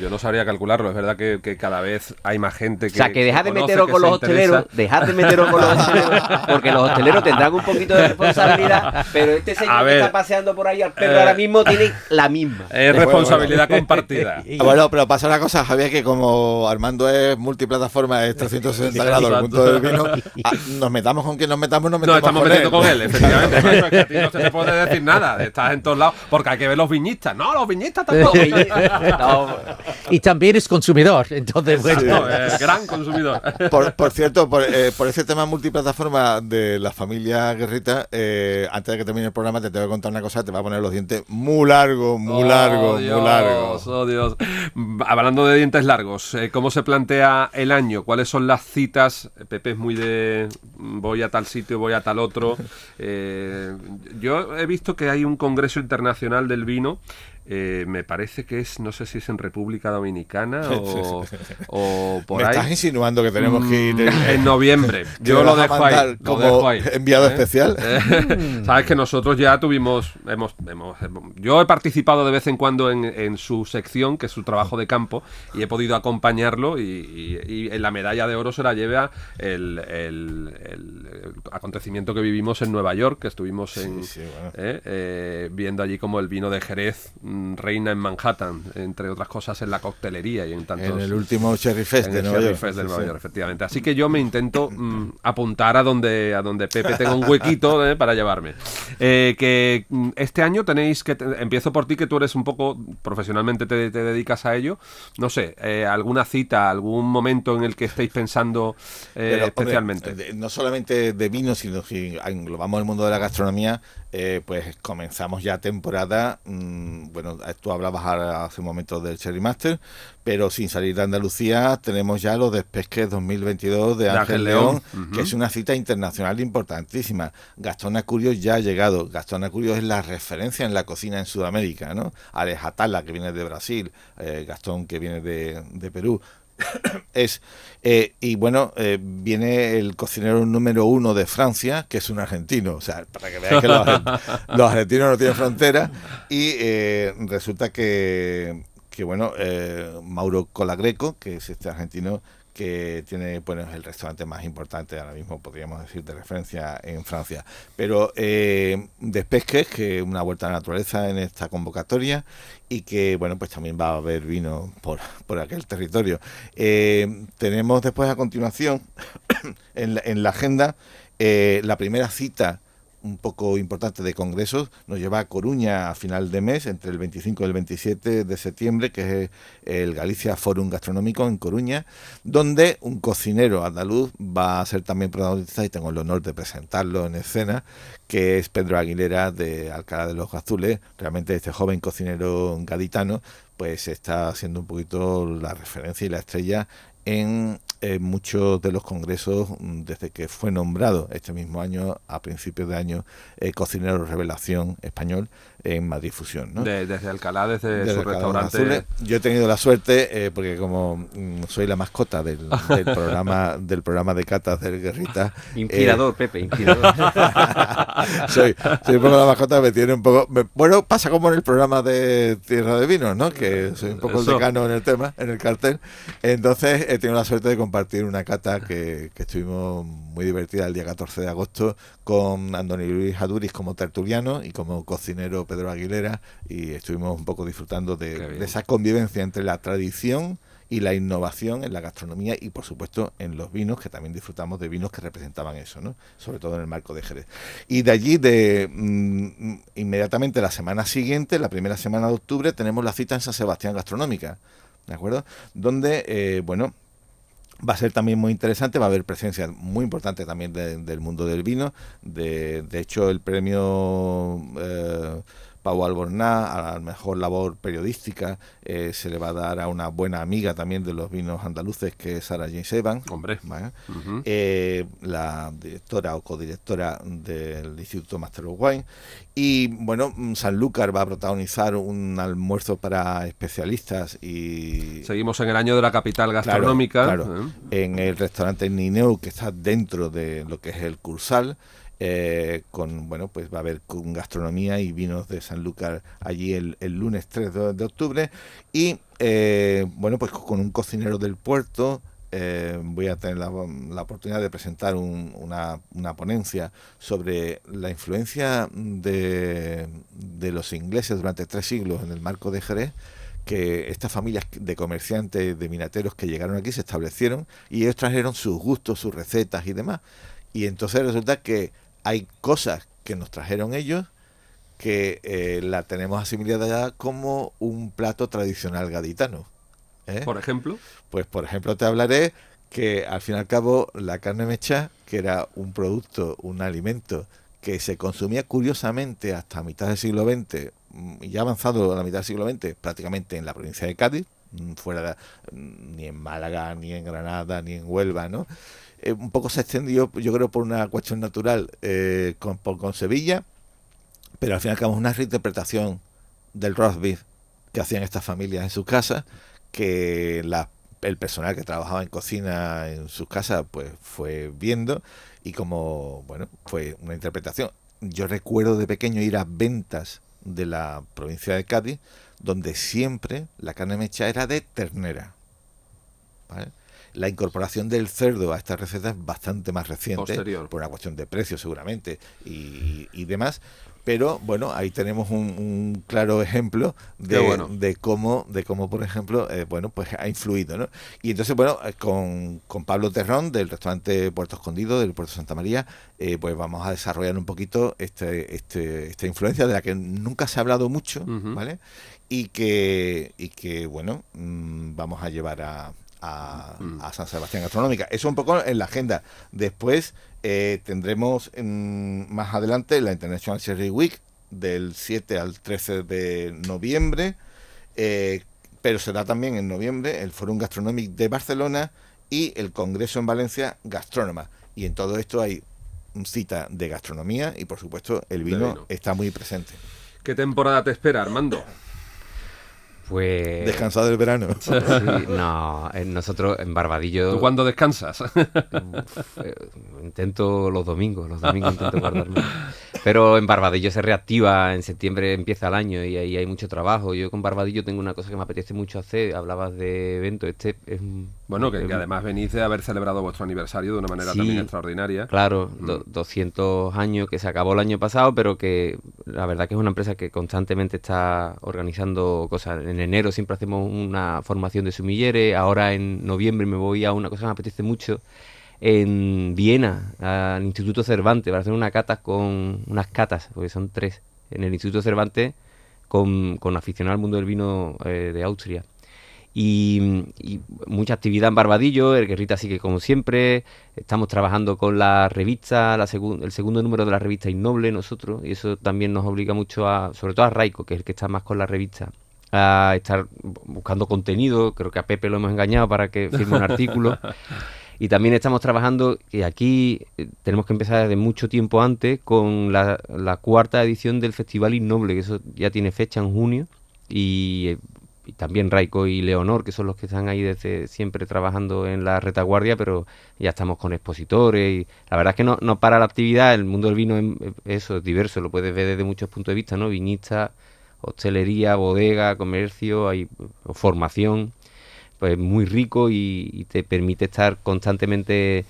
Yo no sabría calcularlo, es verdad que, que cada vez hay más gente que. o sea, que dejad de meteros con los hosteleros, dejad de meteros con los hosteleros, porque los hosteleros tendrán un poquito de responsabilidad, pero este A señor que está paseando por ahí al perro eh, ahora mismo tiene la misma. Es responsabilidad compartida. Ah, Bueno, pero pasa una cosa, Javier, que como Armando es multiplataforma, es 360 grados el punto del vino, ah, nos metamos con quien nos metamos, nos No, metamos estamos con metiendo él. con él, efectivamente. Macho, es que a ti no se te puede decir nada. Estás en todos lados. Porque hay que ver los viñistas. No, los viñistas tampoco. No, Y también es consumidor, entonces, bueno. No, es gran consumidor. Por, por cierto, por, eh, por ese tema multiplataforma de la familia Guerrita, eh, antes de que termine el programa te tengo que contar una cosa, te va a poner los dientes muy largos, muy largos, Oh, Dios, muy largos. Oh, Dios. Hablando de dientes largos, eh, ¿cómo se plantea el año? ¿Cuáles son las citas? Pepe es muy de voy a tal sitio, voy a tal otro. Eh, yo he visto que hay un congreso internacional del vino. Eh, me parece que es, no sé si es en República Dominicana o, o por Me ahí. estás insinuando que tenemos que ir Mm, en noviembre. Yo lo dejo ahí. mandar lo como dejo ahí. enviado ¿eh? especial. Eh, Sabes que nosotros ya tuvimos, hemos, hemos- hemos- yo he participado de vez en cuando en, en su sección, que es su trabajo de campo, y he podido acompañarlo y, y- y en la medalla de oro se la lleva el, el- acontecimiento que vivimos en Nueva York, que estuvimos en, sí, bueno. eh, eh, viendo allí como el vino de Jerez mm, reina en Manhattan, entre otras cosas en la coctelería y en tantos En el último Cherry Fest en de el Nueva Cherry York. Fest de Sí, Nueva sí. York, efectivamente. Así que yo me intento mm, apuntar a donde, a donde Pepe tenga un huequito eh, para llevarme. Eh, que mm, este año tenéis que... te- empiezo por ti, que tú eres un poco... Profesionalmente te, te dedicas a ello. No sé, eh, alguna cita, algún momento en el que estéis pensando Pero, especialmente. no solamente de vino, sino si englobamos el mundo de la gastronomía, pues comenzamos ya temporada. mm, bueno, tú hablabas hace un momento del Cherry Master, pero sin salir de Andalucía tenemos ya los despesques 2022 de De Ángel, Ángel León, que es una cita internacional importantísima. Gastón Acurio ya ha llegado. Gastón Acurio es la referencia en la cocina en Sudamérica, ¿no? Alex Atala, que viene de Brasil, eh, Gastón, que viene de, de Perú. es eh, y bueno eh, viene el cocinero número uno de Francia que es un argentino. O sea para que veáis que los, argen- los argentinos no tienen frontera. Y eh, resulta que que bueno eh, Mauro Colagreco que es este argentino que tiene bueno es el restaurante más importante ahora mismo podríamos decir de referencia en Francia. Pero eh, Despesques que una vuelta a la naturaleza en esta convocatoria y que bueno pues también va a haber vino por, por aquel territorio. Eh, tenemos después a continuación en, la, en la agenda eh, la primera cita un poco importante de congresos nos lleva a Coruña a final de mes, entre el 25 y el 27 de septiembre, que es el Galicia Forum Gastronómico en Coruña, donde un cocinero andaluz va a ser también protagonista y tengo el honor de presentarlo en escena, que es Pedro Aguilera de Alcalá de los Azules, realmente este joven cocinero gaditano, pues está haciendo un poquito la referencia y la estrella en eh, muchos de los congresos mm, desde que fue nombrado este mismo año, a principios de año, eh, cocinero revelación español en Madrid Fusión. ¿no? De- desde Alcalá, desde, Desde su Alcalá restaurante. Azules. Yo he tenido la suerte, eh, porque como mm, soy la mascota del, del programa del programa de catas del Guerrita, eh, Inspirador, Pepe, inspirador. soy, soy un poco la mascota, me tiene un poco... me- bueno, pasa como en el programa de Tierra de Vinos, ¿no? Que soy un poco el Eso. decano en el tema, en el cartel. Entonces he tenido la suerte de compartir una cata que, que estuvimos muy divertida el día 14 de agosto con Andoni Luis Aduris como tertuliano y como cocinero Pedro Aguilera y estuvimos un poco disfrutando de, esa convivencia entre la tradición y la innovación en la gastronomía y por supuesto en los vinos, que también disfrutamos de vinos que representaban eso, ¿no? sobre todo en el marco de Jerez. Y de allí, de mm, inmediatamente la semana siguiente, la primera semana de octubre, tenemos la cita en San Sebastián Gastronómica, ¿de acuerdo? Donde, eh, bueno, Va a ser también muy interesante, va a haber presencia muy importante también de- del mundo del vino. De, de hecho, el premio eh, Pau Alborná a la mejor labor periodística eh, se le va a dar a una buena amiga también de los vinos andaluces, que es Sara James Evans. Hombre. ¿vale? Ujú. eh, la directora o codirectora del Instituto Master of Wine. Y bueno, mm, Sanlúcar va a protagonizar un almuerzo para especialistas y Seguimos en el año de la capital Claro, gastronómica. claro. ¿eh? en el restaurante Nineu, que está dentro de lo que es el Cursal. Eh, con bueno pues va a haber con gastronomía y vinos de Sanlúcar allí el, el lunes 3 de, octubre y eh, bueno pues con un cocinero del puerto eh, voy a tener la, la oportunidad de presentar un- una, una ponencia sobre la influencia de, de los ingleses durante tres siglos en el marco de Jerez que estas familias de comerciantes, de minateros que llegaron aquí se establecieron y ellos trajeron sus gustos, sus recetas y demás. Y entonces resulta que hay cosas que nos trajeron ellos que eh, la tenemos asimilada ya como un plato tradicional gaditano. ¿eh? Por ejemplo. Pues por ejemplo te hablaré que al fin y al cabo la carne mecha, que era un producto, un alimento que se consumía curiosamente hasta mitad del siglo XX, mm, y ya avanzado a la mitad del siglo XX, prácticamente en la provincia de Cádiz, mm, fuera de- mm, ni en Málaga, ni en Granada, ni en Huelva, ¿no? Eh, un poco se extendió, yo creo, por una cuestión natural eh, con, por- con Sevilla, pero al fin y al cabo es una reinterpretación del roast beef que hacían estas familias en sus casas, que el personal que trabajaba en cocina en sus casas pues fue viendo y como, bueno, fue una interpretación. Yo recuerdo de pequeño ir a ventas de la provincia de Cádiz, donde siempre la carne mecha era de ternera. ¿vale? La incorporación del cerdo a esta receta es bastante más reciente, Posterior. por una cuestión de precio seguramente y, y demás. Pero bueno, ahí tenemos un, un claro ejemplo de, bueno. de cómo, de cómo, por ejemplo, eh, bueno, pues ha influido, ¿no? Y entonces, bueno, eh, con, con Pablo Terrón del restaurante Puerto Escondido, del Puerto Santa María, eh, pues vamos a desarrollar un poquito este, este, esta influencia de la que nunca se ha hablado mucho. ¿vale? Y que, y que bueno, mm, vamos a llevar a, a, Mm. a San Sebastián Gastronómica. Eso un poco en la agenda. Después eh, tendremos mm, más adelante la International Cherry Week del 7 al 13 de noviembre, eh, pero será también en noviembre el Forum Gastronomic de Barcelona y el Congreso en Valencia Gastrónoma. Y en todo esto hay cita de gastronomía y por supuesto el vino, vino. está muy presente. ¿Qué temporada te espera, Armando? Pues... Descansado del verano. Sí, no, eh, nosotros en Barbadillo... ¿Tú cuándo descansas? Eh, intento los domingos, los domingos intento guardarme. Pero en Barbadillo se reactiva, en septiembre empieza el año y ahí hay mucho trabajo. Yo con Barbadillo tengo una cosa que me apetece mucho hacer, hablabas de eventos, este es un- bueno, que, es que un- además venís de haber celebrado vuestro aniversario de una manera Sí. también extraordinaria. Claro, Mm. do- 200 años que se acabó el año pasado, pero que la verdad que es una empresa que constantemente está organizando cosas. En enero siempre hacemos una formación de sumilleres, ahora en noviembre me voy a una cosa que me apetece mucho en Viena, al Instituto Cervantes, para hacer una cata con unas catas, porque son tres, en el Instituto Cervantes con, con aficionados al mundo del vino eh, de Austria. Y, y mucha actividad en Barbadillo, el Guerrita sigue como siempre, estamos trabajando con la revista, la segun- el segundo número de la revista Innoble nosotros, y eso también nos obliga mucho a, sobre todo a Raico, que es el que está más con la revista, a estar bu- buscando contenido, creo que a Pepe lo hemos engañado para que firme un artículo. Y también estamos trabajando, y aquí eh, tenemos que empezar desde mucho tiempo antes, con la, la cuarta edición del Festival Innoble, que eso ya tiene fecha en junio, y, eh, y también Raico y Leonor, que son los que están ahí desde siempre trabajando en la retaguardia, pero ya estamos con expositores, y la verdad es que no, no para la actividad, el mundo del vino es, es eso, es diverso, lo puedes ver desde muchos puntos de vista, ¿no? Viñista, hostelería, bodega, comercio, hay formación pues muy rico y, y te permite estar constantemente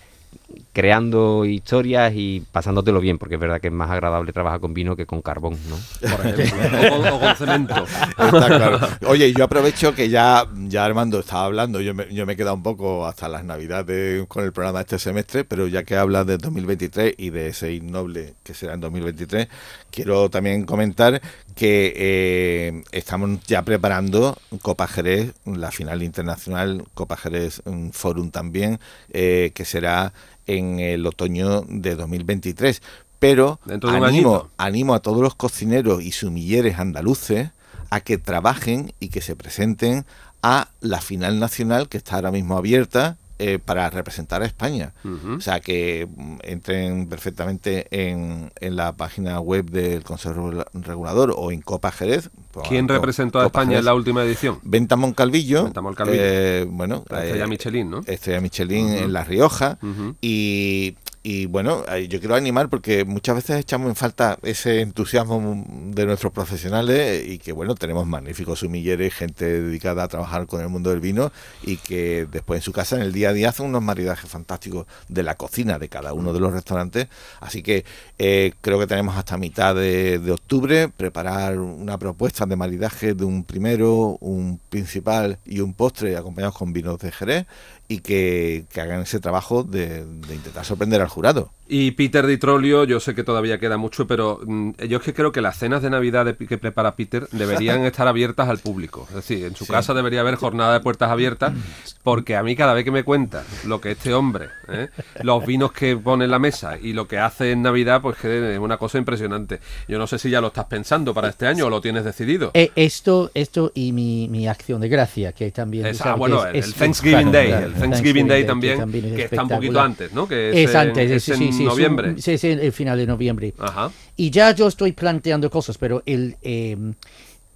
creando historias y pasándotelo bien, porque es verdad que es más agradable trabajar con vino que con carbón, ¿no? Por ejemplo, o, con- o con cemento. Está claro. Oye, yo aprovecho que ya, ya Armando estaba hablando, yo me, yo me he quedado un poco hasta las navidades con el programa este semestre, pero ya que hablas de 2023 y de ese innoble que será en 2023, quiero también comentar que eh, estamos ya preparando Copa Jerez, la final internacional, Copa Jerez mm, Forum también, eh, que será en el otoño de 2023. Pero animo, animo a todos los cocineros y sumilleres andaluces a que trabajen y que se presenten a la final nacional que está ahora mismo abierta eh, para representar a España. O sea, que mm, entren perfectamente en, en la página web del Consejo Regula- Regulador o en Copa Jerez. ¿Quién representó a España en la última edición? Venta Moncalvillo. Venta Moncalvillo. eh, bueno, La estrella eh, Michelin, ¿no? Estrella Michelin en La Rioja. Y, y bueno, eh, yo quiero animar porque muchas veces echamos en falta ese entusiasmo de nuestros profesionales y que bueno, tenemos magníficos sumilleres, gente dedicada a trabajar con el mundo del vino y que después en su casa en el día a día hacen unos maridajes fantásticos de la cocina de cada uno de los restaurantes. Así que eh, creo que tenemos hasta mitad de, de octubre preparar una propuesta de maridaje de un primero, un principal y un postre acompañados con vinos de Jerez y que, que hagan ese trabajo de, de intentar sorprender al jurado. Y Peter Di Trollio, yo sé que todavía queda mucho, pero mm, yo es que creo que las cenas de Navidad de- que prepara Peter deberían estar abiertas al público. Es decir, en su casa debería haber jornada de puertas abiertas, porque a mí cada vez que me cuenta lo que este hombre, ¿eh? los vinos que pone en la mesa y lo que hace en Navidad, pues que es una cosa impresionante. Yo no sé si ya lo estás pensando para este año o lo tienes decidido. Eh, esto, esto y mi, mi acción de gracia, que también... Es- ah, bueno, es- el, es el Thanksgiving Day, el Thanksgiving Day también, es que está un poquito antes, ¿no? Que es, Es en- antes, es sí, en sí, noviembre. sí, es el, el final de noviembre. Ajá. Y ya yo estoy planteando cosas, pero el, eh,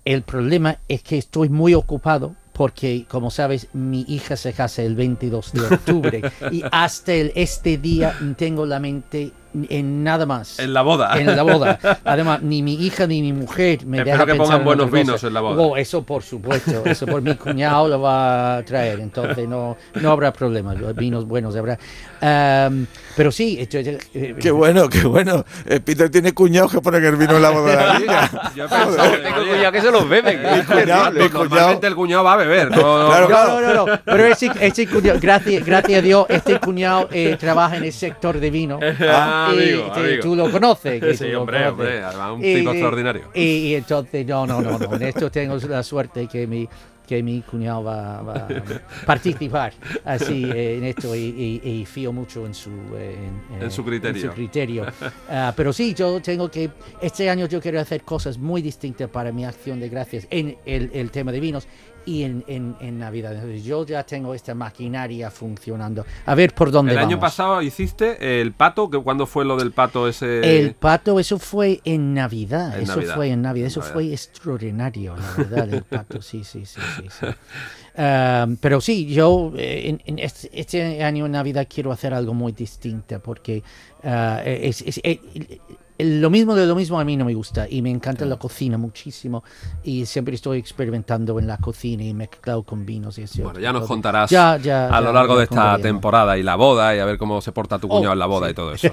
el problema es que estoy muy ocupado porque, como sabes, mi hija se casa el 22 de octubre y hasta el, este día tengo la mente en nada más. En la boda. En la boda. Además, ni mi hija ni mi mujer me Espero deja que pongan en buenos otra cosa. vinos en la boda. Oh, eso por supuesto. Eso por mi cuñado lo va a traer. Entonces no, no habrá problema. Vinos buenos habrá. Am, pero sí, esto- eh, Qué bueno, qué bueno. Eh, Peter tiene cuñados que ponen el vino en la boda de la niña. Yo Tengo oye, cuñado que se los beben. Mi cuñado, mi Normalmente el cuñado va a beber. No, no, Claro, no. No, no, no, no. Pero ese, ese cuñado, gracias, gracias a Dios, este cuñado eh, trabaja en el sector de vino. Ah, Y amigo, te- amigo. tú lo conoces. Sí, lo hombre, conoces. hombre, además un Y- tipo y- extraordinario. Y, y entonces, no, no, no, no. En esto tengo la suerte que mi, que mi cuñado va, va a participar así eh, en esto y, y- y fío mucho en su, eh, en, En su criterio. criterio. Ah, pero sí, yo tengo que, este año yo quiero hacer cosas muy distintas para mi acción de gracias en el, el tema de vinos y en, en, en Navidad. Entonces, yo ya tengo esta maquinaria funcionando. A ver por dónde El año pasado hiciste el pato, que cuando fue lo del pato ese. El pato, eso fue en Navidad. En eso Navidad, fue en Navidad. Eso Navidad. fue extraordinario, la verdad, el pato. Sí, sí, sí, sí. sí. Ah, pero sí, yo eh, en, en este, este año en Navidad quiero hacer algo muy distinto porque ah, es, es- eh, lo mismo de lo mismo a mí no me gusta y me encanta la cocina muchísimo y siempre estoy experimentando en la cocina y mezclado con vinos y así. Bueno, ya nos Todo. contarás Ya, ya, a lo ya, largo de esta temporada y la boda y a ver cómo se porta tu cuñado Oh, en la boda sí. y todo eso.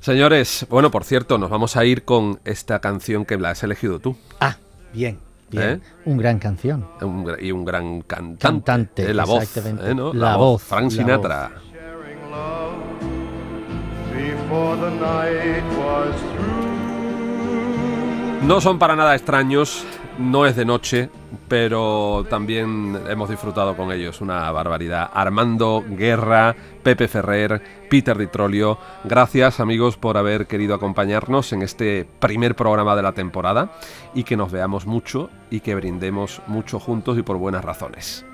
Señores, bueno, por cierto, nos vamos a ir con esta canción que la has elegido tú. Ah, bien, bien. ¿Eh? Un gran canción. Un y un gran cantante. Cantante, eh, la voz, eh, ¿no? La voz, Frank la Sinatra. before the night was through. No son para nada extraños, no es de noche, pero también hemos disfrutado con ellos una barbaridad. Armando Guerra, Pepe Ferrer, Peter Di Trolio, gracias amigos por haber querido acompañarnos en este primer programa de la temporada y que nos veamos mucho y que brindemos mucho juntos y por buenas razones.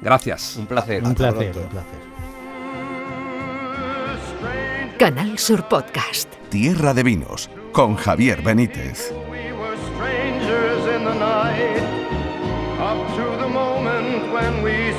Gracias. Un placer. Un placer, un placer. Canal Sur Podcast. Tierra de Vinos con Javier Benítez.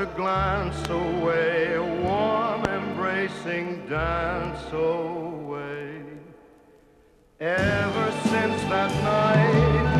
A glance away, a warm embracing dance away. Ever since that night,